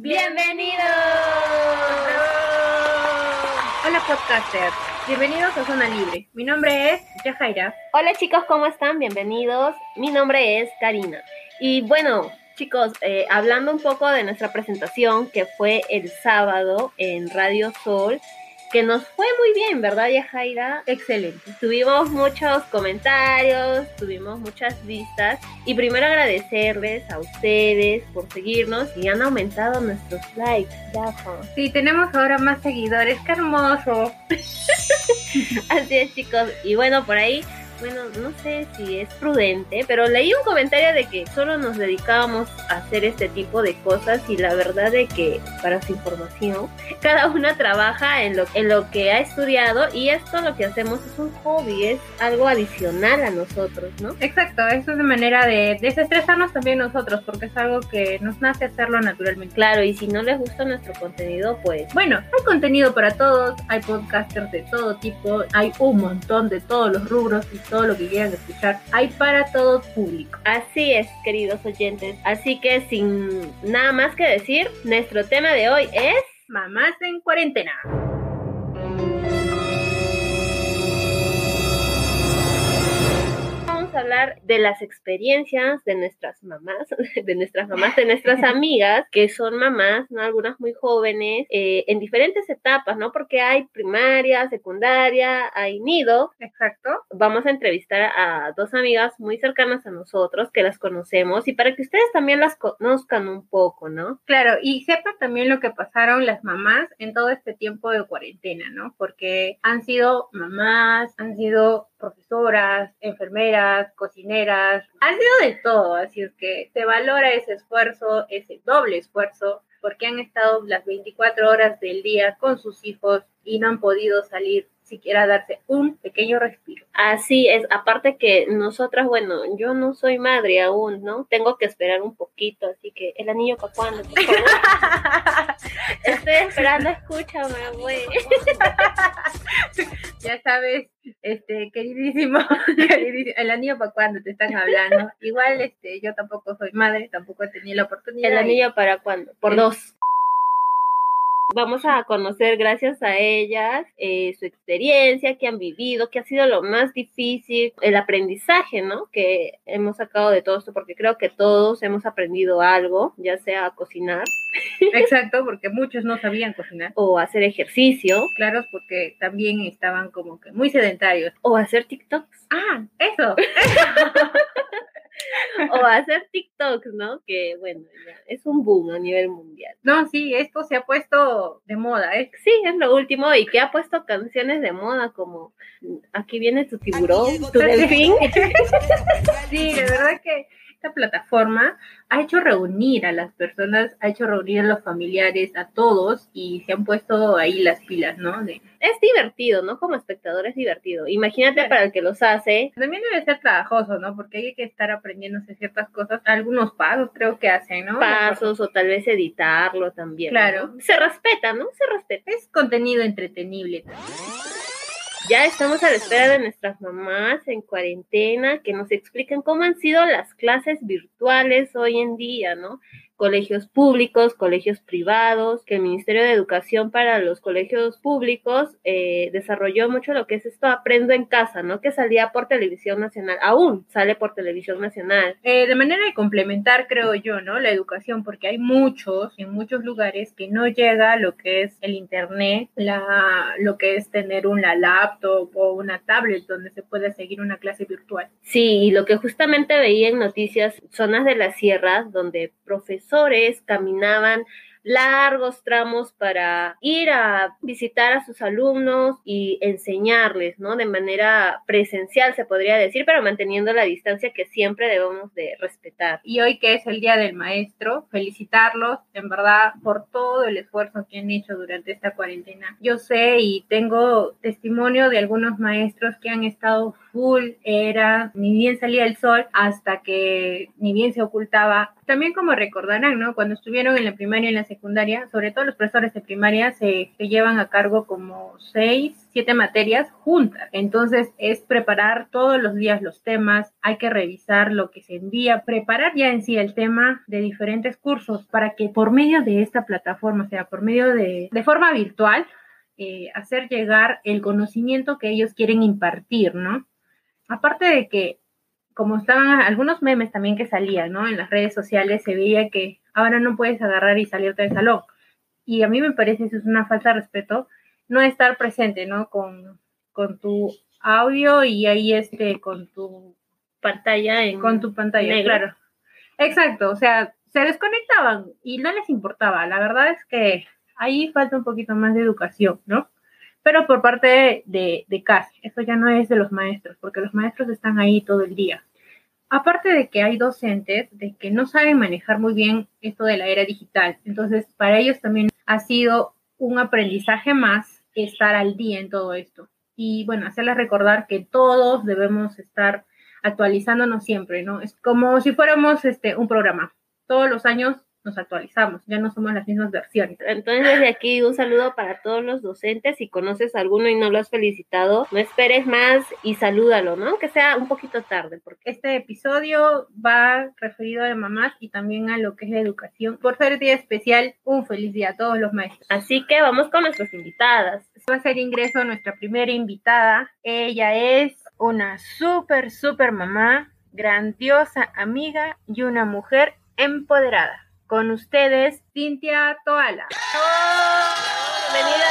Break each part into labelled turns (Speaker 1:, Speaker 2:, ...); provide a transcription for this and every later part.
Speaker 1: ¡Bienvenidos! Hola podcasters, bienvenidos a Zona Libre. Mi nombre es Yajaira.
Speaker 2: Hola chicos, ¿cómo están? Bienvenidos. Mi nombre es Karina. Y bueno, chicos, eh, hablando un poco de nuestra presentación que fue el sábado en Radio Sol, que nos fue muy bien, ¿verdad, Yajaira?
Speaker 1: Excelente.
Speaker 2: Tuvimos muchos comentarios, tuvimos muchas vistas y primero agradecerles a ustedes por seguirnos y han aumentado nuestros likes, Yaja.
Speaker 1: Sí, tenemos ahora más seguidores, qué hermoso.
Speaker 2: Así es, chicos. Y bueno, por ahí bueno, no sé si es prudente, pero leí un comentario de que solo nos dedicábamos a hacer este tipo de cosas y la verdad de que, para su información, cada una trabaja en lo, en lo que ha estudiado y esto lo que hacemos es un hobby, es algo adicional a nosotros, ¿no?
Speaker 1: Exacto, eso es de manera de desestresarnos también nosotros, porque es algo que nos nace hacerlo naturalmente.
Speaker 2: Claro, y si no les gusta nuestro contenido, pues...
Speaker 1: Bueno, hay contenido para todos, hay podcasters de todo tipo, hay un montón de todos los rubros y todo lo que quieran escuchar. Hay para todo público.
Speaker 2: Así es, queridos oyentes. Así que sin nada más que decir, nuestro tema de hoy es...
Speaker 1: Mamás en cuarentena.
Speaker 2: Hablar de las experiencias de nuestras mamás, de nuestras mamás, de nuestras amigas, que son mamás, ¿no? Algunas muy jóvenes, eh, en diferentes etapas, ¿no? Porque hay primaria, secundaria, hay nido.
Speaker 1: Exacto.
Speaker 2: Vamos a entrevistar a dos amigas muy cercanas a nosotros que las conocemos y para que ustedes también las conozcan un poco, ¿no?
Speaker 1: Claro, y sepan también lo que pasaron las mamás en todo este tiempo de cuarentena, ¿no? Porque han sido mamás, han sido profesoras, enfermeras, cocineras, ha sido de todo, así es que se valora ese esfuerzo, ese doble esfuerzo, porque han estado las 24 horas del día con sus hijos y no han podido salir siquiera darse un pequeño respiro.
Speaker 2: Así es, aparte que nosotras, bueno, yo no soy madre aún, ¿no? Tengo que esperar un poquito, así que el anillo para cuándo, Estoy esperando, escúchame, güey.
Speaker 1: ya sabes, este, queridísimo, el anillo para cuándo te están hablando. Igual, este, yo tampoco soy madre, tampoco he tenido la oportunidad.
Speaker 2: El anillo para cuándo, por dos vamos a conocer gracias a ellas eh, su experiencia, que han vivido, que ha sido lo más difícil, el aprendizaje, ¿no? Que hemos sacado de todo esto, porque creo que todos hemos aprendido algo, ya sea a cocinar.
Speaker 1: Exacto, porque muchos no sabían cocinar.
Speaker 2: O hacer ejercicio.
Speaker 1: Claro, porque también estaban como que muy sedentarios.
Speaker 2: O hacer TikToks.
Speaker 1: Ah, eso.
Speaker 2: o hacer TikToks, ¿no? Que bueno, ya es un boom a nivel mundial.
Speaker 1: No, sí, esto se ha puesto de moda, ¿eh?
Speaker 2: Sí, es lo último y que ha puesto canciones de moda como Aquí viene tu tiburón, tu delfín.
Speaker 1: sí, de verdad que esta plataforma ha hecho reunir a las personas, ha hecho reunir a los familiares, a todos, y se han puesto ahí las pilas, ¿no?
Speaker 2: Es divertido, ¿no? Como espectador es divertido. Imagínate para el que los hace.
Speaker 1: También debe ser trabajoso, ¿no? Porque hay que estar aprendiéndose ciertas cosas, algunos pasos creo que hacen, ¿no?
Speaker 2: Pasos o tal vez editarlo también.
Speaker 1: Claro.
Speaker 2: Se respeta, ¿no? Se respeta.
Speaker 1: Es contenido entretenible
Speaker 2: ya estamos a la espera de nuestras mamás en cuarentena que nos expliquen cómo han sido las clases virtuales hoy en día, ¿no? Colegios públicos, colegios privados, que el Ministerio de Educación para los colegios públicos eh, desarrolló mucho lo que es esto Aprendo en Casa, ¿no? Que salía por televisión nacional, aún sale por televisión nacional.
Speaker 1: Eh, de manera de complementar, creo yo, ¿no? La educación, porque hay muchos, en muchos lugares, que no llega lo que es el Internet, la, lo que es tener una laptop o una tablet donde se puede seguir una clase virtual.
Speaker 2: Sí, y lo que justamente veía en noticias, zonas de las sierras donde profesores caminaban largos tramos para ir a visitar a sus alumnos y enseñarles, ¿no? De manera presencial, se podría decir, pero manteniendo la distancia que siempre debemos de respetar.
Speaker 1: Y hoy que es el Día del Maestro, felicitarlos, en verdad, por todo el esfuerzo que han hecho durante esta cuarentena. Yo sé y tengo testimonio de algunos maestros que han estado full, era ni bien salía el sol hasta que ni bien se ocultaba. También como recordarán, ¿no? Cuando estuvieron en la primaria y en la secundaria, secundaria, sobre todo los profesores de primaria, se, llevan a cargo como seis, siete materias juntas. Entonces es preparar todos los días los temas, hay que revisar lo que se envía, preparar ya en sí el tema de diferentes cursos para que por medio de esta plataforma, o sea, por medio de, de forma virtual, eh, hacer llegar el conocimiento que ellos quieren impartir, ¿no? Aparte de que, como estaban algunos memes también que salían, ¿no? En las redes sociales se veía que ahora no puedes agarrar y salirte del salón. Y a mí me parece eso es una falta de respeto, no estar presente, ¿no? Con, con tu audio y ahí este, con tu
Speaker 2: pantalla en
Speaker 1: con tu pantalla,
Speaker 2: negro.
Speaker 1: claro. Exacto, o sea, se desconectaban y no les importaba. La verdad es que ahí falta un poquito más de educación, ¿no? Pero por parte de, de casa, eso ya no es de los maestros, porque los maestros están ahí todo el día. Aparte de que hay docentes de que no saben manejar muy bien esto de la era digital, entonces para ellos también ha sido un aprendizaje más estar al día en todo esto. Y bueno, hacerles recordar que todos debemos estar actualizándonos siempre, ¿no? Es como si fuéramos este, un programa. Todos los años nos actualizamos, ya no somos las mismas versiones.
Speaker 2: Entonces, desde aquí un saludo para todos los docentes. Si conoces a alguno y no lo has felicitado, no esperes más y salúdalo, ¿no? Aunque sea un poquito tarde, porque
Speaker 1: Este episodio va referido a mamás y también a lo que es la educación. Por ser día especial, un feliz día a todos los maestros.
Speaker 2: así que vamos con nuestras invitadas.
Speaker 1: Va a hacer ingreso nuestra primera invitada. Ella es una súper, súper mamá, grandiosa amiga y una mujer empoderada. Con ustedes, Cintia Toala.
Speaker 2: Cintia.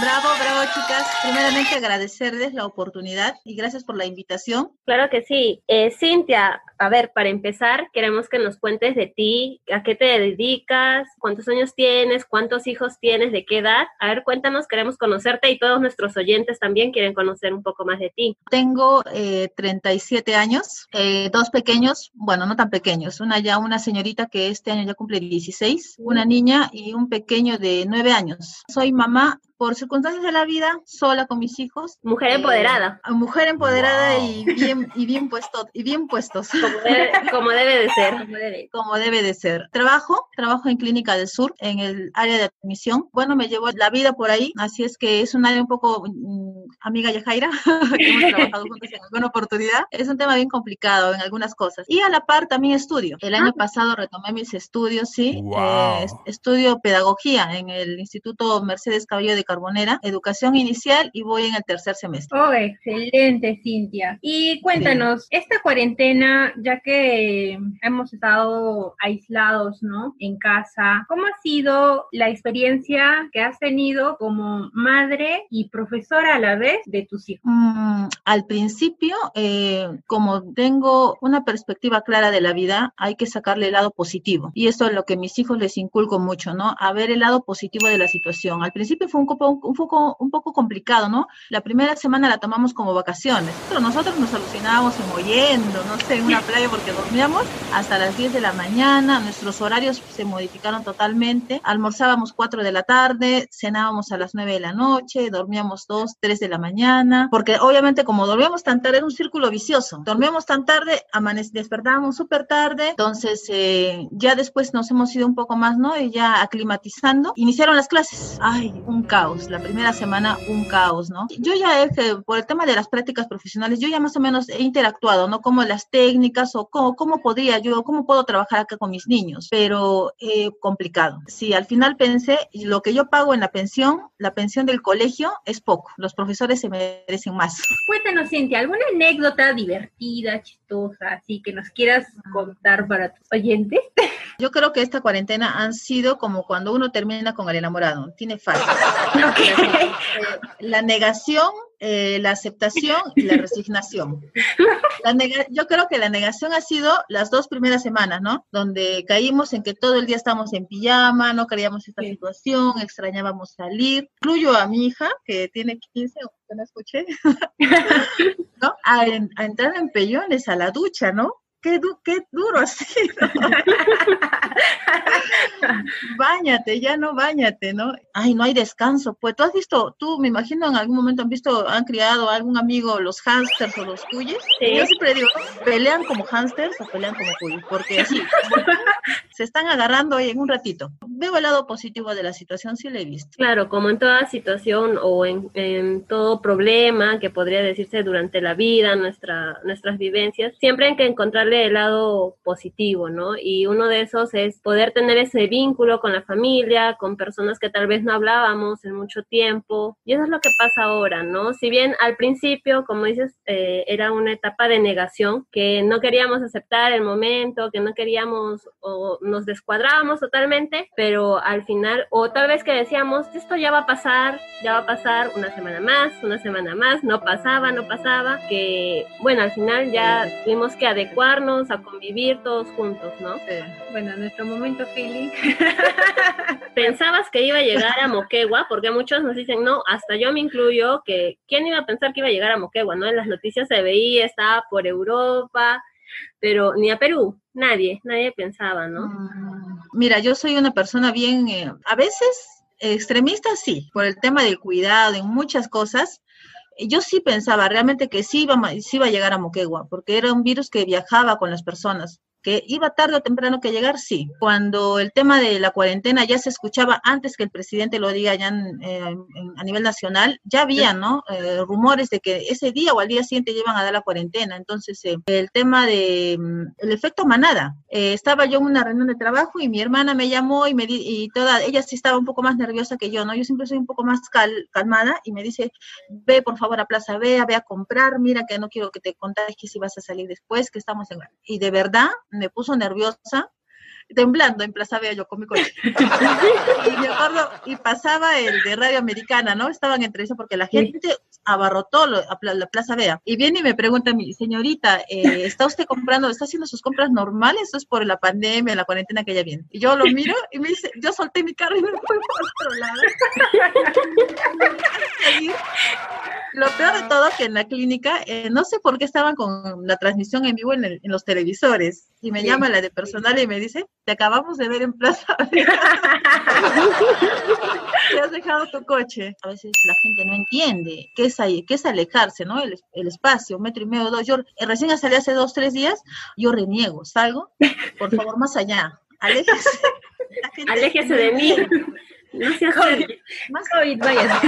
Speaker 3: Bravo, bravo, chicas. Primeramente agradecerles la oportunidad y gracias por la invitación.
Speaker 2: Claro que sí. Eh, Cintia, a ver, para empezar, queremos que nos cuentes de ti, a qué te dedicas, cuántos años tienes, cuántos hijos tienes, de qué edad. A ver, cuéntanos, queremos conocerte y todos nuestros oyentes también quieren conocer un poco más de ti.
Speaker 3: Tengo eh, 37 años, eh, dos pequeños, bueno, no tan pequeños, una ya una señorita que este año ya cumple 16, una niña y un pequeño de 9 años. Soy mamá por circunstancias de la vida, sola con mis hijos.
Speaker 2: Mujer
Speaker 3: Eh,
Speaker 2: empoderada,
Speaker 3: mujer empoderada
Speaker 4: Wow.
Speaker 3: y bien y bien puesto y bien puestos.
Speaker 2: como debe, como debe de ser.
Speaker 3: como debe de ser. Trabajo, trabajo en Clínica del Sur, en el área de admisión. Bueno, me llevo la vida por ahí, así es que es un área un poco mm, amiga Yajaira, que hemos trabajado juntos en alguna oportunidad. Es un tema bien complicado en algunas cosas. Y a la par también estudio. El año pasado retomé mis estudios, sí,
Speaker 4: Wow.
Speaker 3: eh, es- estudio pedagogía en el Instituto Mercedes Cabello de Carbonera, educación inicial y voy en el tercer semestre.
Speaker 1: Oh, excelente, Cintia. Y cuéntanos, esta cuarentena, ya que hemos estado aislados, ¿no? En casa, ¿cómo ha sido la experiencia que has tenido como madre y profesora a la vez de tus hijos?
Speaker 3: Mm, al principio, eh, como tengo una perspectiva clara de la vida, hay que sacarle el lado positivo. Y esto es lo que mis hijos les inculco mucho, ¿no? A ver el lado positivo de la situación. Al principio fue un poco, un poco, un poco complicado, ¿no? La primera semana la tomamos como vacaciones, pero nosotros nos alucinábamos en oyendo, no sé, en una playa porque dormíamos hasta las 10 de la mañana, nuestros horarios se modificaron totalmente, almorzábamos 4 de la tarde, cenábamos a las 9 de la noche, dormíamos 2, 3 de la mañana, porque obviamente como dormíamos tan tarde era un círculo vicioso, dormíamos tan tarde, despertábamos súper tarde, entonces eh, ya después nos hemos ido un poco más, ¿no? Y ya aclimatizando, iniciaron las clases, ay, un caos, la primera semana un caos, ¿no? Yo ya que por el tema de las prácticas profesionales, yo ya más o menos he interactuado, ¿no? Como las técnicas o cómo, cómo podría yo, cómo puedo trabajar acá con mis niños, pero eh, complicado. Sí, al final pensé, lo que yo pago en la pensión, la pensión del colegio es poco, los profesores se merecen más.
Speaker 1: Cuéntanos, Cintia, ¿alguna anécdota divertida, chistosa, así que nos quieras contar para tus oyentes?
Speaker 3: Yo creo que esta cuarentena han sido como cuando uno termina con el enamorado, tiene fallas. Eh, La negación, eh, la aceptación y la resignación. La yo creo que la negación ha sido las dos primeras semanas, ¿no? Donde caímos en que todo el día estamos en pijama, no queríamos esta
Speaker 1: Sí.
Speaker 3: situación, extrañábamos salir. Incluyo a mi hija, que tiene 15, o que no escuché, ¿no? A, en- a entrar en pellones a la ducha, ¿no? Qué, du- qué duro así, ¿no? Báñate, ya no báñate, ¿no? Ay, no hay descanso. Pues tú has visto, tú me imagino en algún momento han visto, han criado a algún amigo los hamsters o los cuyes.
Speaker 2: Sí.
Speaker 3: Yo siempre digo, pelean como hamsters o pelean como cuyes, porque así se están agarrando ahí en un ratito. veo el lado positivo de la situación, sí lo he visto.
Speaker 2: Claro, como en toda situación o en, en todo problema que podría decirse durante la vida, nuestra, nuestras vivencias, siempre hay que encontrarle el lado positivo, ¿no? Y uno de esos es poder tener ese vínculo con la familia, con personas que tal vez no hablábamos en mucho tiempo. Y eso es lo que pasa ahora, ¿no? Si bien al principio, como dices, eh, era una etapa de negación, que no queríamos aceptar el momento, que no queríamos o nos descuadrábamos totalmente, pero al final, o tal vez que decíamos, esto ya va a pasar, ya va a pasar una semana más, una semana más, no pasaba, no pasaba, que bueno, al final ya tuvimos que a convivir todos juntos, ¿no?
Speaker 1: Bueno, nuestro momento feeling.
Speaker 2: Pensabas que iba a llegar a Moquegua, porque muchos nos dicen, no, hasta yo me incluyo, que quién iba a pensar que iba a llegar a Moquegua, ¿no? En las noticias se veía, estaba por Europa, pero ni a Perú, nadie, nadie pensaba, ¿no?
Speaker 3: Mm, mira, yo soy una persona bien, eh, a veces extremista, sí, por el tema del cuidado, en muchas cosas. Yo sí pensaba realmente que sí iba, sí iba a llegar a Moquegua, porque era un virus que viajaba con las personas que iba tarde o temprano que llegar, sí. Cuando el tema de la cuarentena ya se escuchaba antes que el presidente lo diga ya eh, a nivel nacional, ya había, ¿no? Eh, rumores de que ese día o al día siguiente iban a dar la cuarentena. Entonces, eh, el tema de mm, el efecto manada. estaba yo en una reunión de trabajo y mi hermana me llamó y me di, y toda, ella sí estaba un poco más nerviosa que yo, ¿no? Yo siempre soy un poco más calmada y me dice, ve por favor a Plaza Vea, ve a comprar, mira que no quiero que te que si vas a salir después, que estamos en... Y de verdad, me puso nerviosa, temblando en Plaza Vea, yo con mi coche. y me acuerdo, y pasaba el de Radio Americana, ¿no? Estaban entre eso porque la gente abarrotó la Plaza Vea. Y viene y me pregunta a mi señorita, eh, ¿está usted comprando, está haciendo sus compras normales? ¿Eso es por la pandemia, la cuarentena que ella viene? Y yo lo miro y me dice, yo solté mi carro y me fui por otro lado. Lo peor de todo que en la clínica, eh, no sé por qué estaban con la transmisión en vivo en, los televisores. Y me llama la de personal y me dice, te acabamos de ver en Plaza. te has dejado tu coche. A veces la gente no entiende qué es, ahí, qué es alejarse, ¿no? El, espacio, un metro y medio, dos. Yo recién salí hace dos, tres días, yo reniego, salgo, por favor, más allá, aléjese.
Speaker 2: Aléjese de mí.
Speaker 1: Más COVID, vaya.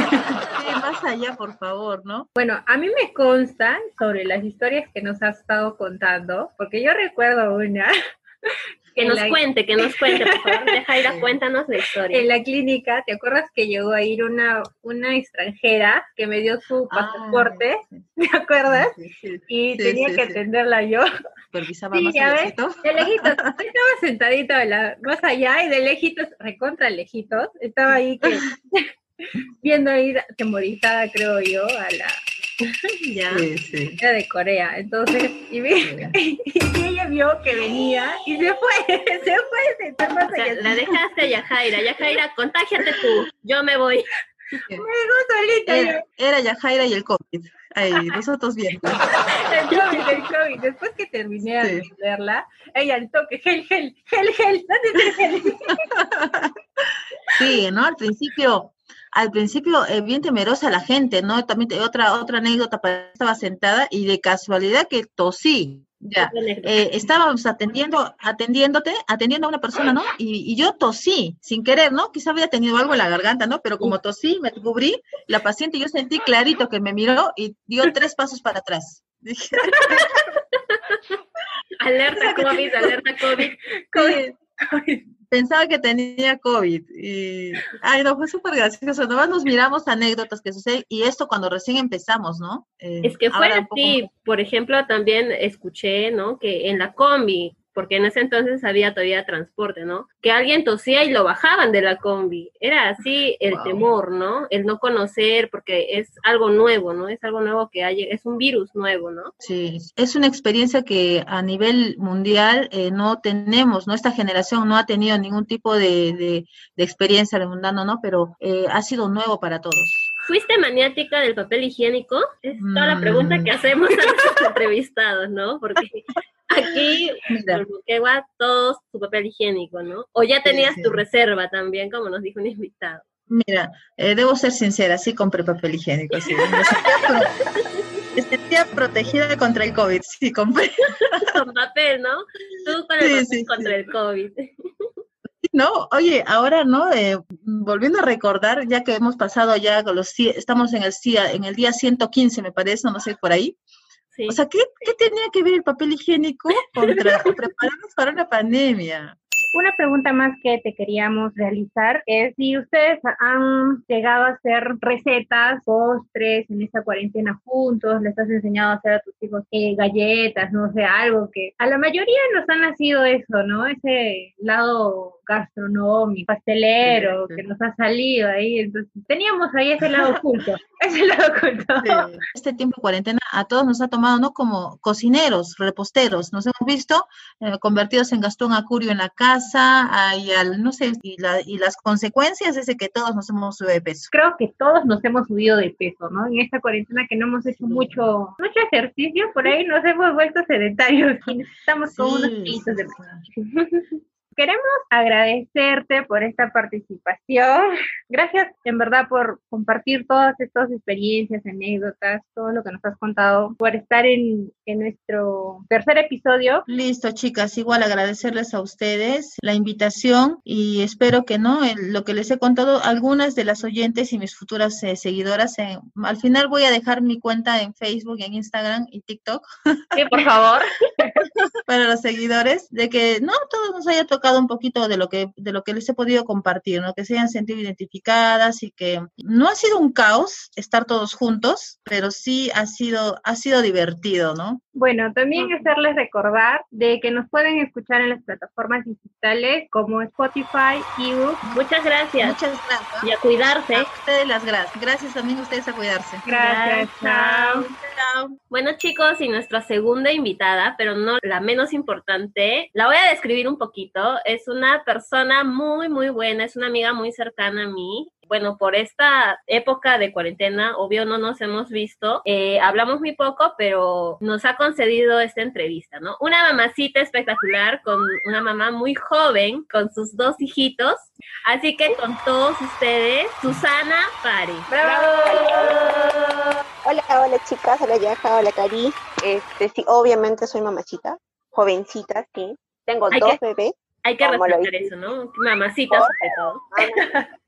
Speaker 3: más allá, por favor, ¿no?
Speaker 1: Bueno, a mí me consta sobre las historias que nos has estado contando, porque yo recuerdo una
Speaker 2: que nos cuente, que nos cuente, por favor, Jaira, cuéntanos la historia.
Speaker 1: En la clínica, ¿te acuerdas que llegó a ir una, una extranjera que me dio su ah, pasaporte? ¿Te acuerdas? y tenía que atenderla yo.
Speaker 3: Supervisaba más ya ves,
Speaker 1: de lejitos, estaba sentadito más allá y de lejitos, recontra lejitos, estaba ahí que viendo ir temorizada, creo yo, a la, ya, era de Corea, entonces, y, ella vio que venía y se fue, se fue,
Speaker 2: se fue La dejaste a Yajaira, Yajaira, contágiate tú, yo me voy.
Speaker 1: Me solita.
Speaker 3: Era, era Yajaira y el COVID. Ahí, nosotros bien.
Speaker 1: el COVID, el COVID. Después que terminé de verla, ella al toque, gel, gel, gel, gel, ¿dónde está el gel?
Speaker 3: Sí, ¿no? Al principio al principio eh, bien temerosa la gente, ¿no? También otra otra anécdota, estaba sentada y de casualidad que tosí. Ya, eh, estábamos atendiendo, atendiéndote, atendiendo a una persona, ¿no? Y, yo tosí, sin querer, ¿no? Quizá había tenido algo en la garganta, ¿no? Pero como tosí, me cubrí, la paciente, yo sentí clarito que me miró y dio tres pasos para atrás.
Speaker 2: alerta COVID, alerta COVID.
Speaker 3: COVID pensaba que tenía COVID y, ay, no, fue súper gracioso. Nomás nos miramos anécdotas que suceden y esto cuando recién empezamos, ¿no?
Speaker 2: Eh, es que fue así, por ejemplo, también escuché, ¿no? Que en la combi, porque en ese entonces había todavía transporte, ¿no? Que alguien tosía y lo bajaban de la combi. Era así el temor, ¿no? El no conocer, porque es algo nuevo, ¿no? Es algo nuevo que hay, es un virus nuevo, ¿no?
Speaker 3: Sí, es una experiencia que a nivel mundial eh, no tenemos, ¿no? Esta generación no ha tenido ningún tipo de, de, experiencia de mundano, ¿no? Pero eh, ha sido nuevo para todos.
Speaker 2: ¿Fuiste maniática del papel higiénico? Es toda la pregunta que mm. hacemos a los entrevistados, ¿no? Porque aquí, en Moquegua, todos tu papel higiénico, ¿no? O ya tenías tu reserva también, como nos dijo un invitado.
Speaker 3: Mira, eh, debo ser sincera, sí compré papel higiénico, sí. Me sentía, protegida contra el COVID, sí, compré.
Speaker 2: Con papel, ¿no? Tú con el papel contra el COVID.
Speaker 3: No, oye, ahora, ¿no? Eh, volviendo a recordar, ya que hemos pasado ya con los, estamos en el, en el día 115, me parece, no sé, por ahí. O sea, ¿qué, ¿qué, tenía que ver el papel higiénico contra prepararnos para una pandemia?
Speaker 1: Una pregunta más que te queríamos realizar es si ustedes han llegado a hacer recetas, postres en esta cuarentena juntos, les has enseñado a hacer a tus hijos eh, galletas, no sé, algo que a la mayoría nos ha nacido eso, ¿no? Ese lado gastronómico, pastelero, que nos ha salido ahí. Entonces, teníamos ahí ese lado oculto, ese lado oculto.
Speaker 3: Este tiempo de cuarentena a todos nos ha tomado, ¿no? Como cocineros, reposteros, nos hemos visto eh, convertidos en Gastón Acurio en la casa, y al, no sé, y, la, y las consecuencias es que todos nos hemos subido de peso.
Speaker 1: Creo que todos nos hemos subido de peso, ¿no? En esta cuarentena que no hemos hecho mucho, mucho ejercicio, por ahí nos hemos vuelto sedentarios y necesitamos como unos kilitos de peso. Queremos agradecerte por esta participación. Gracias en verdad por compartir todas estas experiencias, anécdotas, todo lo que nos has contado, por estar en, nuestro tercer episodio.
Speaker 3: Listo, chicas, igual agradecerles a ustedes la invitación y espero que no, lo que les he contado, algunas de las oyentes y mis futuras eh, seguidoras, eh, al final voy a dejar mi cuenta en Facebook, en Instagram y TikTok.
Speaker 1: Sí, por favor.
Speaker 3: Para los seguidores, de que no todos nos haya tocado un poquito de lo que de lo que les he podido compartir, ¿no? Que se hayan sentido identificadas y que no ha sido un caos estar todos juntos, pero sí ha sido ha sido divertido, ¿no?
Speaker 1: Bueno, también hacerles recordar de que nos pueden escuchar en las plataformas digitales como Spotify, ebook.
Speaker 2: Muchas gracias.
Speaker 3: Muchas gracias.
Speaker 2: Y a cuidarse. A
Speaker 3: ustedes las gracias. Gracias también a ustedes a cuidarse.
Speaker 1: Gracias. Chao.
Speaker 2: Chao. Bueno, chicos, y nuestra segunda invitada, pero no la menos importante, la voy a describir un poquito es una persona muy, muy buena, es una amiga muy cercana a mí. Bueno, por esta época de cuarentena, obvio no nos hemos visto, eh, hablamos muy poco, pero nos ha concedido esta entrevista, ¿no? Una mamacita espectacular con una mamá muy joven, con sus dos hijitos. Así que con todos ustedes, Susana Pari.
Speaker 4: ¡Bravo! Hola, hola chicas, hola Yaja, hola Cari. Este, sí, obviamente soy mamacita, jovencita, sí. Tengo dos bebés.
Speaker 2: Hay que respetar eso, ¿no? Mamacita sobre todo.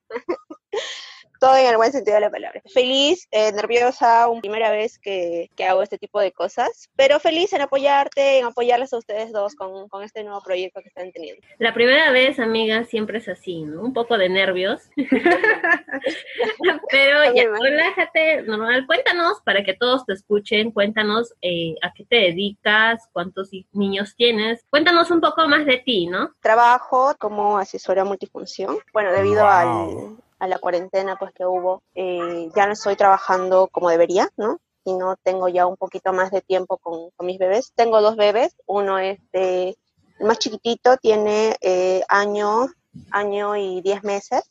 Speaker 4: todo en el buen sentido de la palabra. Feliz, eh, nerviosa, una primera vez que, que, hago este tipo de cosas, pero feliz en apoyarte, en apoyarles a ustedes dos con, con, este nuevo proyecto que están teniendo.
Speaker 2: La primera vez, amiga, siempre es así, ¿no? Un poco de nervios. pero ya, relájate, normal. Cuéntanos, para que todos te escuchen, cuéntanos eh, a qué te dedicas, cuántos niños tienes. Cuéntanos un poco más de ti, ¿no?
Speaker 4: Trabajo como asesora multifunción. Bueno, debido al, la cuarentena pues que hubo, eh, ya no estoy trabajando como debería, ¿no? Y no tengo ya un poquito más de tiempo con, mis bebés. Tengo dos bebés, uno es de, más chiquitito tiene eh, año, año y diez meses,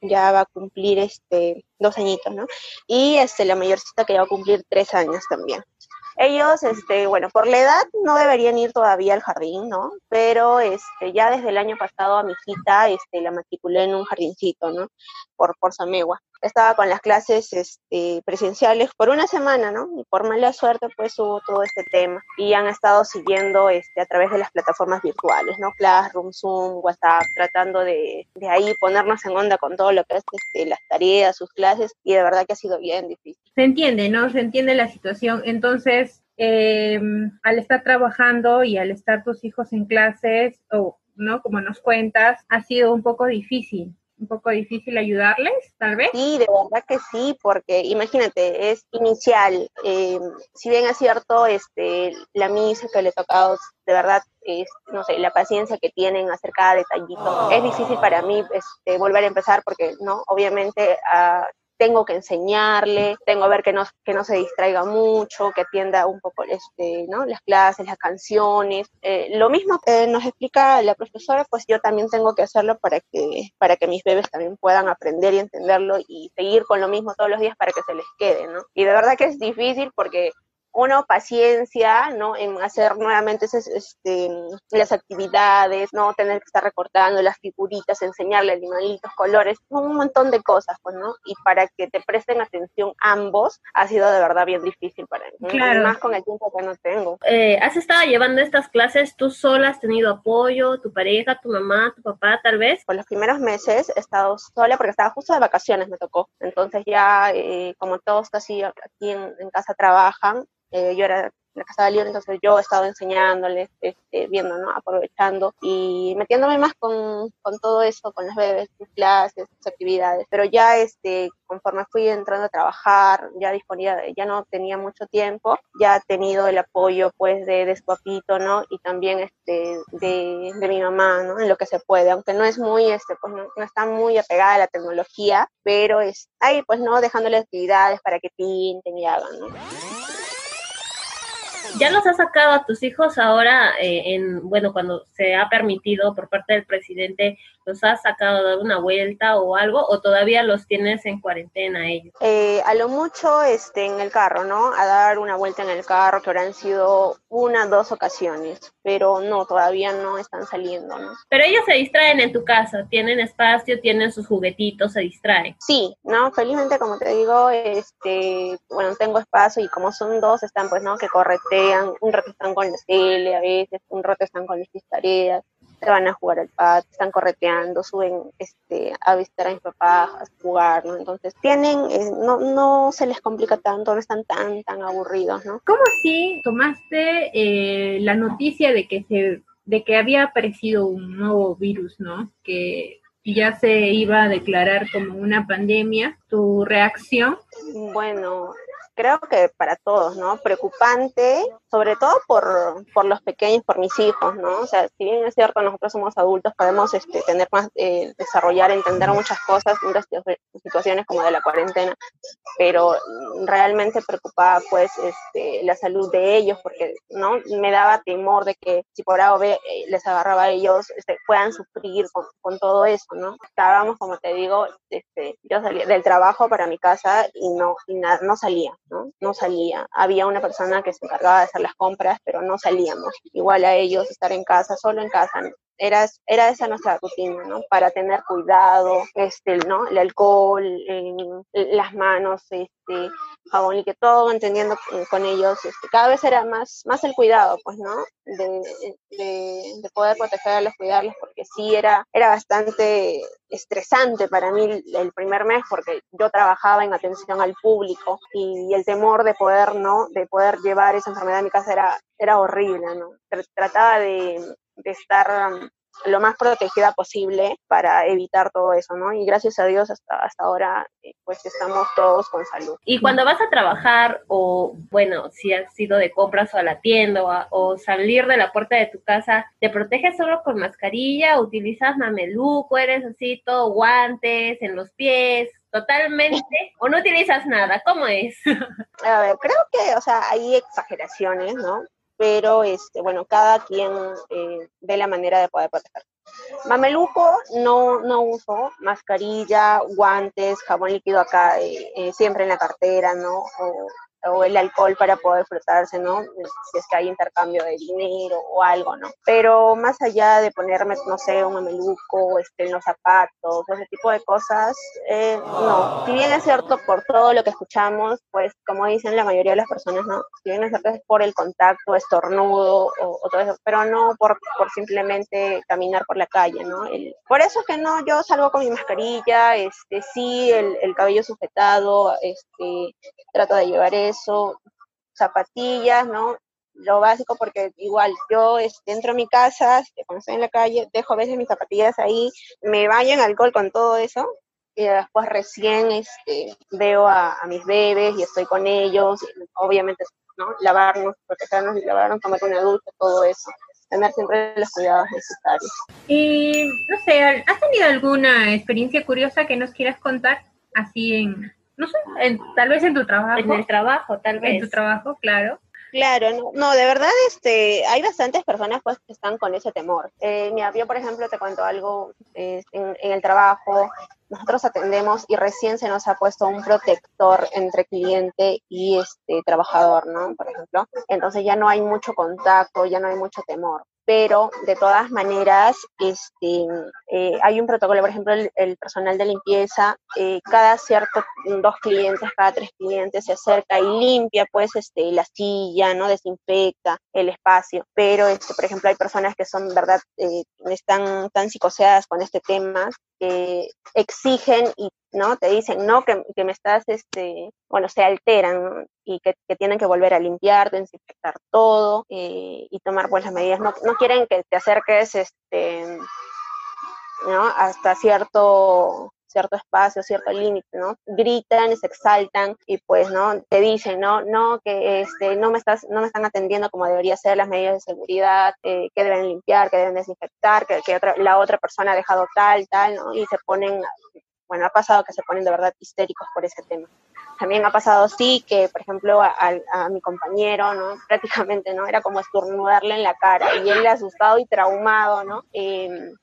Speaker 4: ya va a cumplir este dos añitos, ¿no? Y este, la mayorcita que ya va a cumplir tres años también. Ellos, este, bueno, por la edad no deberían ir todavía al jardín, ¿no? Pero este, ya desde el año pasado a mi hijita este, la matriculé en un jardincito, ¿no? Por, por Samegua. Estaba con las clases este, presenciales por una semana, ¿no? Y por mala suerte, pues hubo todo este tema. Y han estado siguiendo este, a través de las plataformas virtuales, ¿no? Classroom, Zoom, WhatsApp, tratando de, de ahí ponernos en onda con todo lo que es este, las tareas, sus clases. Y de verdad que ha sido bien difícil.
Speaker 1: Se entiende, ¿no? Se entiende la situación. Entonces, eh, al estar trabajando y al estar tus hijos en clases, o, ¿no? Como nos cuentas, ha sido un poco difícil un poco difícil ayudarles, tal vez.
Speaker 4: Sí, de verdad que sí, porque imagínate, es inicial. Eh, si bien es cierto, este, la misa que le ha tocado, de verdad, es, no sé, la paciencia que tienen hacer cada detallito. Es difícil para mí este, volver a empezar porque, no, obviamente a tengo que enseñarle, tengo que ver que no, que no se distraiga mucho, que atienda un poco este, ¿no? las clases, las canciones. Eh, lo mismo que nos explica la profesora, pues yo también tengo que hacerlo para que, para que mis bebés también puedan aprender y entenderlo y seguir con lo mismo todos los días para que se les quede, ¿no? Y de verdad que es difícil porque uno paciencia, ¿no? En hacer nuevamente este, las actividades, ¿no? Tener que estar recortando las figuritas, enseñarle animalitos, colores, un montón de cosas, pues, ¿no? Y para que te presten atención ambos, ha sido de verdad bien difícil para mí. Claro. Más con el tiempo que no tengo.
Speaker 2: Eh, ¿Has estado llevando estas clases tú sola? ¿Has tenido apoyo? ¿Tu pareja, tu mamá, tu papá, tal vez?
Speaker 4: Por los primeros meses he estado sola porque estaba justo de vacaciones, me tocó. Entonces ya, eh, como todos casi aquí en, en casa trabajan, eh, yo era la casa de libre, entonces yo he estado enseñándoles, este, viendo, ¿no? Aprovechando y metiéndome más con, todo eso, con las bebés, sus clases, sus actividades. Pero ya, este, conforme fui entrando a trabajar, ya disponía, ya no tenía mucho tiempo, ya he tenido el apoyo, pues, de, de su papito, ¿no? Y también, este, de, mi mamá, ¿no? En lo que se puede, aunque no es muy, este, pues, no, está muy apegada a la tecnología, pero es ahí, pues, ¿no? Dejándole actividades para que pinten y hagan, ¿no?
Speaker 2: Ya los has sacado a tus hijos ahora eh, en, bueno, cuando se ha permitido por parte del presidente, los has sacado a dar una vuelta o algo, o todavía los tienes en cuarentena ellos?
Speaker 4: Eh, a lo mucho este, en el carro, ¿no? A dar una vuelta en el carro, que habrán sido una, dos ocasiones, pero no, todavía no están saliendo, ¿no?
Speaker 2: Pero ellos se distraen en tu casa, tienen espacio, tienen sus juguetitos, se distraen.
Speaker 4: Sí, ¿no? Felizmente, como te digo, este, bueno, tengo espacio y como son dos, están pues, ¿no? Que corretean, un rato están con la tele a veces, un rato están con las tareas, se van a jugar al patio, están correteando, suben este, a visitar a mis papás, a jugar, ¿no? Entonces tienen, eh, no, no se les complica tanto, no están tan, tan aburridos, ¿no?
Speaker 1: ¿Cómo así tomaste eh, la noticia de que se, de que había aparecido un nuevo virus, ¿no? Que ya se iba a declarar como una pandemia, ¿tu reacción?
Speaker 4: Bueno, creo que para todos, ¿no? Preocupante, sobre todo por, por los pequeños, por mis hijos, ¿no? O sea, si bien es cierto, nosotros somos adultos, podemos este, tener más, eh, desarrollar, entender muchas cosas, muchas situaciones como de la cuarentena, pero realmente preocupaba, pues, este, la salud de ellos, porque, ¿no? Me daba temor de que si por A o B eh, les agarraba a ellos, este, puedan sufrir con, con, todo eso, ¿no? Estábamos, como te digo, este, yo salía del trabajo para mi casa y no, y no salía. ¿No? salía. Había una persona que se encargaba de hacer las compras, pero no salíamos. Igual a ellos estar en casa, solo en casa, era, era esa nuestra rutina, ¿no? Para tener cuidado, este, ¿no? El alcohol, las manos, este, jabón y que todo entendiendo con ellos, este, cada vez era más, más el cuidado, pues, ¿no? De, de, de poder protegerlos, cuidarlos, porque sí era, era bastante estresante para mí el primer mes porque yo trabajaba en atención al público y el temor de poder, ¿no? De poder llevar esa enfermedad a mi casa era, era horrible, ¿no? Trataba de, de estar lo más protegida posible para evitar todo eso, ¿no? Y gracias a Dios hasta, hasta ahora, eh, pues estamos todos con salud.
Speaker 2: Y cuando vas a trabajar o, bueno, si has ido de compras o a la tienda o, o salir de la puerta de tu casa, ¿te proteges solo con mascarilla? ¿Utilizas mameluco? ¿Eres así todo guantes en los pies? totalmente o no utilizas nada? ¿Cómo es?
Speaker 4: A ver, creo que, o sea, hay exageraciones, ¿no? Pero este, bueno, cada quien eh, ve la manera de poder proteger. Mameluco no, no uso, mascarilla, guantes, jabón líquido acá, eh, eh, siempre en la cartera, ¿no? O, o el alcohol para poder frotarse, ¿no? Si es que hay intercambio de dinero o algo, ¿no? Pero más allá de ponerme, no sé, un mameluco, este, en los zapatos, ese tipo de cosas, eh, no. Si bien es cierto por todo lo que escuchamos, pues como dicen la mayoría de las personas, ¿no? Si bien es cierto es por el contacto, estornudo o, o todo eso, pero no por, por simplemente caminar por la calle, ¿no? El, por eso es que no, yo salgo con mi mascarilla, este, sí, el, el cabello sujetado, este, trato de llevar eso eso, zapatillas, ¿no? Lo básico porque igual yo este, entro a mi casa, este, cuando estoy en la calle, dejo a veces mis zapatillas ahí, me baño en alcohol con todo eso y después recién este, veo a, mis bebés y estoy con ellos, obviamente, ¿no? Lavarnos, protegernos lavarnos, tomar una ducha, todo eso tener siempre los cuidados necesarios.
Speaker 1: Y no sé, ¿has tenido alguna experiencia curiosa que nos quieras contar así en, no sé, tal vez en tu trabajo.
Speaker 2: En el trabajo, tal vez.
Speaker 1: En tu trabajo, claro.
Speaker 4: Claro, no, no, de verdad, este, hay bastantes personas pues que están con ese temor. Eh, mira, yo por ejemplo te cuento algo en, en, el trabajo. Nosotros atendemos y recién se nos ha puesto un protector entre cliente y este trabajador, ¿no? Por ejemplo. Entonces ya no hay mucho contacto, ya no hay mucho temor pero de todas maneras este, eh, hay un protocolo, por ejemplo, el, personal de limpieza, eh, cada cierto, dos clientes, cada tres clientes se acerca y limpia pues este, la silla, ¿no? Desinfecta el espacio, pero este, por ejemplo hay personas que son, ¿verdad?, eh, están tan psicoseadas con este tema que exigen y ¿no? Te dicen, no, que, que me estás, este, bueno, se alteran y que, que, tienen que volver a limpiar, desinfectar todo eh, y tomar pues las medidas. No, no quieren que te acerques, este, ¿no? Hasta cierto cierto espacio, cierto límite, ¿no? Gritan, se exaltan y pues, ¿no? Te dicen, no, no, que este, no me estás, no me están atendiendo como debería ser las medidas de seguridad, eh, que deben limpiar, que deben desinfectar, que, que otra, la otra persona ha dejado tal, tal, ¿no? Y se ponen bueno, ha pasado que se ponen de verdad histéricos por ese tema. También ha pasado, sí, que, por ejemplo, a, mi compañero, ¿no? Prácticamente, ¿no? Era como estornudarle en la cara y él asustado y traumado, ¿no? Em,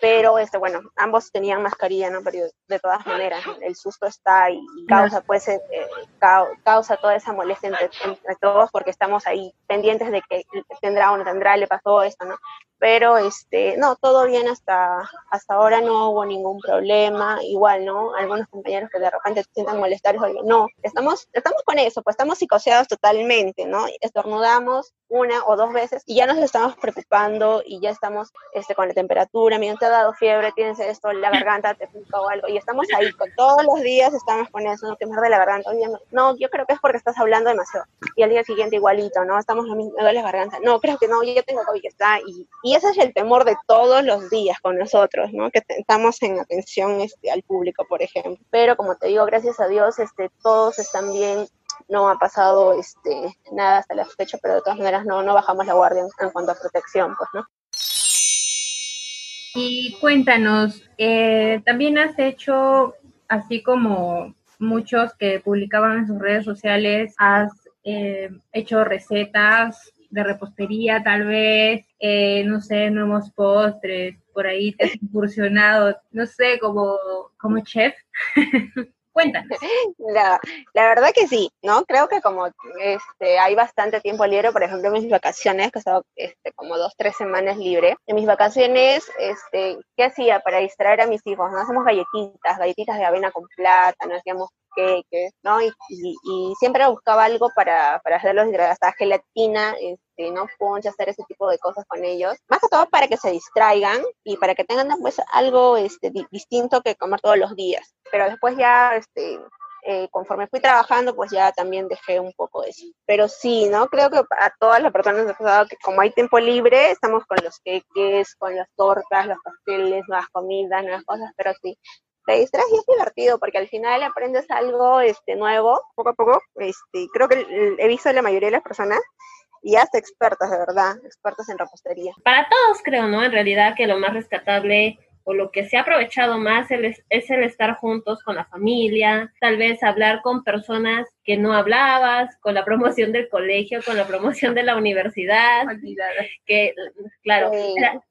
Speaker 4: pero, este, bueno, ambos tenían mascarilla, ¿no? Pero de todas maneras, el susto está y, causa, pues, eh, causa toda esa molestia entre, entre todos porque estamos ahí pendientes de que tendrá o no tendrá, le pasó esto, ¿no? pero este, no, todo bien hasta, hasta ahora no hubo ningún problema, igual, ¿no? Algunos compañeros que de repente se sientan molestados, no, estamos, estamos con eso, pues estamos psicoseados totalmente, ¿no? Estornudamos una o dos veces y ya nos estamos preocupando y ya estamos este, con la temperatura, mira, te ha dado fiebre, tienes esto, la garganta te pica o algo, y estamos ahí, con todos los días estamos con eso, no, que me de la garganta, Oye, no, no, yo creo que es porque estás hablando demasiado, y al día siguiente igualito, ¿no? Estamos, me duele la garganta, no, creo que no, yo tengo COVID, está, y, y ese es el temor de todos los días con nosotros, ¿no? Que estamos en atención este, al público, por ejemplo. Pero como te digo, gracias a Dios, este, todos están bien, no ha pasado este, nada hasta la fecha, pero de todas maneras no, no bajamos la guardia en, cuanto a protección, pues, ¿no?
Speaker 1: Y cuéntanos, eh, también has hecho, así como muchos que publicaban en sus redes sociales, has eh, hecho recetas de repostería, tal vez, eh, no sé, nuevos postres, por ahí te has incursionado, no sé, como, como chef. Cuéntanos.
Speaker 4: La, la, verdad que sí, ¿no? Creo que como este, hay bastante tiempo libre, por ejemplo, mis vacaciones, que he estado este, como dos, tres semanas libre, en mis vacaciones, este, ¿qué hacía para distraer a mis hijos? ¿no? Hacemos galletitas, galletitas de avena con plata, no hacíamos que ¿no? Y, y, siempre buscaba algo para, para hacerlos hasta gelatina, este, ¿no? Ponche, hacer ese tipo de cosas con ellos. Más que todo para que se distraigan y para que tengan pues algo este, distinto que comer todos los días. Pero después ya, este, eh, conforme fui trabajando, pues ya también dejé un poco eso. Pero sí, ¿no? Creo que a todas las personas ha pasado que como hay tiempo libre, estamos con los queques, con las tortas, los pasteles, nuevas comidas, nuevas cosas, pero sí, te distraes y es divertido porque al final aprendes algo este, nuevo, poco a poco. Este, creo que he visto la mayoría de las personas y hasta expertas, de verdad, expertas en repostería.
Speaker 2: Para todos creo, ¿no? En realidad que lo más rescatable o lo que se ha aprovechado más es, el estar juntos con la familia, tal vez hablar con personas que no hablabas, con la promoción del colegio, con la promoción de la universidad, que claro,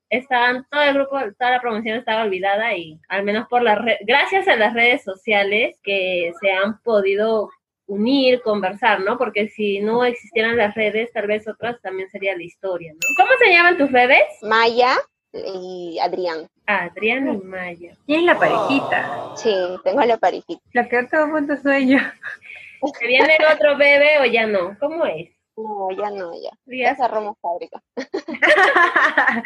Speaker 2: estaban todo el grupo, toda la promoción estaba olvidada y al menos por las gracias a las redes sociales que se han podido unir, conversar, ¿no? Porque si no existieran las redes, tal vez otras también sería la historia, ¿no? ¿Cómo se llaman tus bebés?
Speaker 4: Maya y Adrián.
Speaker 2: Adrián y Maya.
Speaker 1: ¿Quién es la parejita?
Speaker 4: Sí, tengo la parejita.
Speaker 1: La que todo mundo soy yo.
Speaker 2: ¿Viene el otro bebé o ya no? ¿Cómo es?
Speaker 4: No, ya no, ya. Ya cerramos fábrica.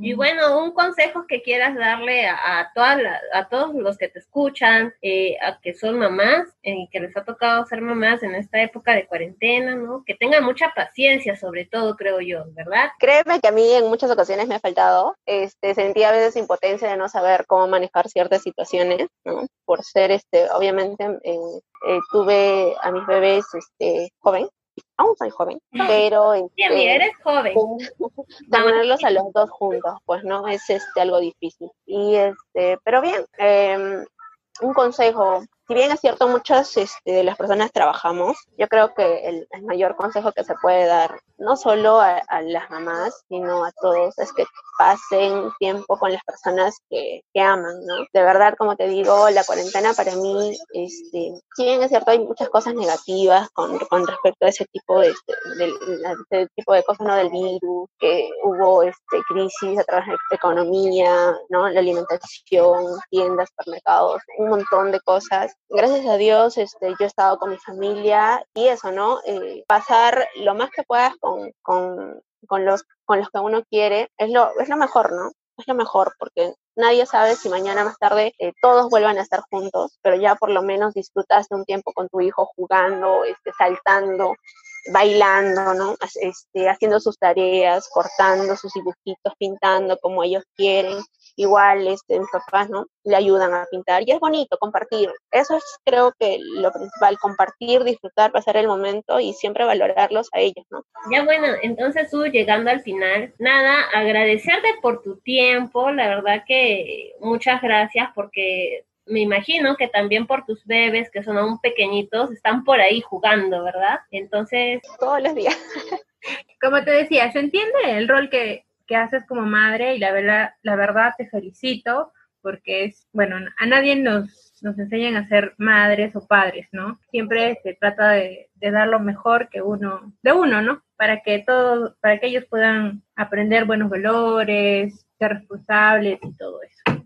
Speaker 2: Y bueno, un consejo que quieras darle a, a, a todos los que te escuchan, eh, a que son mamás y eh, que les ha tocado ser mamás en esta época de cuarentena, ¿no? Que tengan mucha paciencia, sobre todo, creo yo, ¿verdad?
Speaker 4: Créeme que a mí en muchas ocasiones me ha faltado. Este, sentía a veces impotencia de no saber cómo manejar ciertas situaciones, ¿no? Por ser, este, obviamente, eh, tuve a mis bebés este, joven, aún soy joven, pero...
Speaker 2: Sí, este, eres joven.
Speaker 4: Tenerlos a los dos juntos, pues no es este algo difícil. Y este, pero bien, em, un consejo si bien es cierto, muchas este, de las personas trabajamos, yo creo que el, mayor consejo que se puede dar, no solo a, las mamás, sino a todos, es que pasen tiempo con las personas que, aman, ¿no? De verdad, como te digo, la cuarentena para mí, este, si bien es cierto, hay muchas cosas negativas con, con respecto a ese tipo de, de, tipo de cosas, ¿no? Del virus, que hubo este, crisis a través de la economía, ¿no? La alimentación, tiendas, supermercados, un montón de cosas. Gracias a Dios, este, yo he estado con mi familia y eso, ¿no? Eh, pasar lo más que puedas con, con, con, los, con los que uno quiere es lo, es lo mejor, ¿no? Es lo mejor porque nadie sabe si mañana más tarde eh, todos vuelvan a estar juntos, pero ya por lo menos disfrutaste un tiempo con tu hijo jugando, este, saltando, bailando, ¿no? Este, haciendo sus tareas, cortando sus dibujitos, pintando como ellos quieren. Igual, este, mis papás, ¿no? Le ayudan a pintar. Y es bonito compartir. Eso es, creo que, lo principal, compartir, disfrutar, pasar el momento y siempre valorarlos a ellos, ¿no?
Speaker 2: Ya bueno, entonces tú llegando al final, nada, agradecerte por tu tiempo. La verdad que muchas gracias porque me imagino que también por tus bebés, que son aún pequeñitos, están por ahí jugando, ¿verdad? Entonces...
Speaker 4: Todos los días.
Speaker 1: Como te decía, se entiende el rol que, que haces como madre y la verdad, la verdad te felicito porque es, bueno, a nadie nos, nos enseñan a ser madres o padres, ¿no? Siempre se trata de, de dar lo mejor que uno, de uno, ¿no? Para que todos, para que ellos puedan aprender buenos valores, ser responsables y todo eso.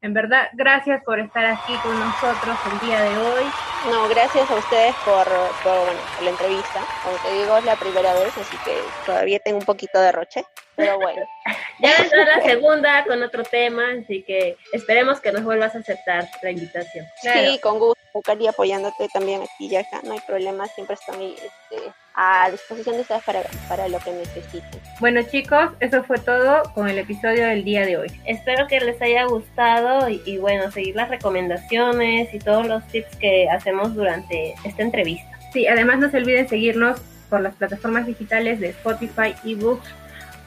Speaker 1: En verdad, gracias por estar aquí con nosotros el día de hoy.
Speaker 4: No, gracias a ustedes por, por, la entrevista. Como te digo, es la primera vez, así que todavía tengo un poquito de roche, pero bueno.
Speaker 2: ya vendrá la segunda con otro tema, así que esperemos que nos vuelvas a aceptar la invitación.
Speaker 4: Sí, con gusto, Cari, apoyándote también aquí ya acá, no hay problema, siempre estoy este, a disposición de ustedes para, para lo que necesiten.
Speaker 1: Bueno chicos, eso fue todo con el episodio del día de hoy.
Speaker 2: Espero que les haya gustado y, bueno, seguir las recomendaciones y todos los tips que hacemos durante esta entrevista.
Speaker 1: Sí, además no se olviden seguirnos por las plataformas digitales de Spotify, eBooks,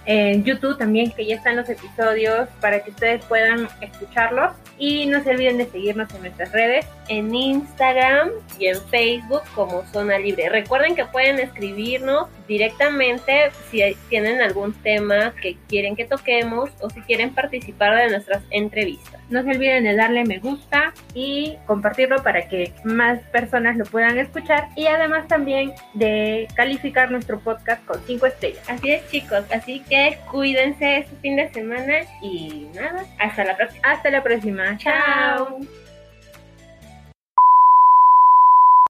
Speaker 1: en YouTube también, que ya están los episodios para que ustedes puedan escucharlos. Y no se olviden de seguirnos en nuestras redes,
Speaker 2: en Instagram y en Facebook como Zona Libre. Recuerden que pueden escribirnos directamente si tienen algún tema que quieren que toquemos o si quieren participar de nuestras entrevistas.
Speaker 1: No se olviden de darle me gusta y compartirlo para que más personas lo puedan escuchar y además también de calificar nuestro podcast con 5 estrellas.
Speaker 2: Así es chicos, así que cuídense este fin de semana y nada, hasta la próxima.
Speaker 1: Hasta la próxima. Chao.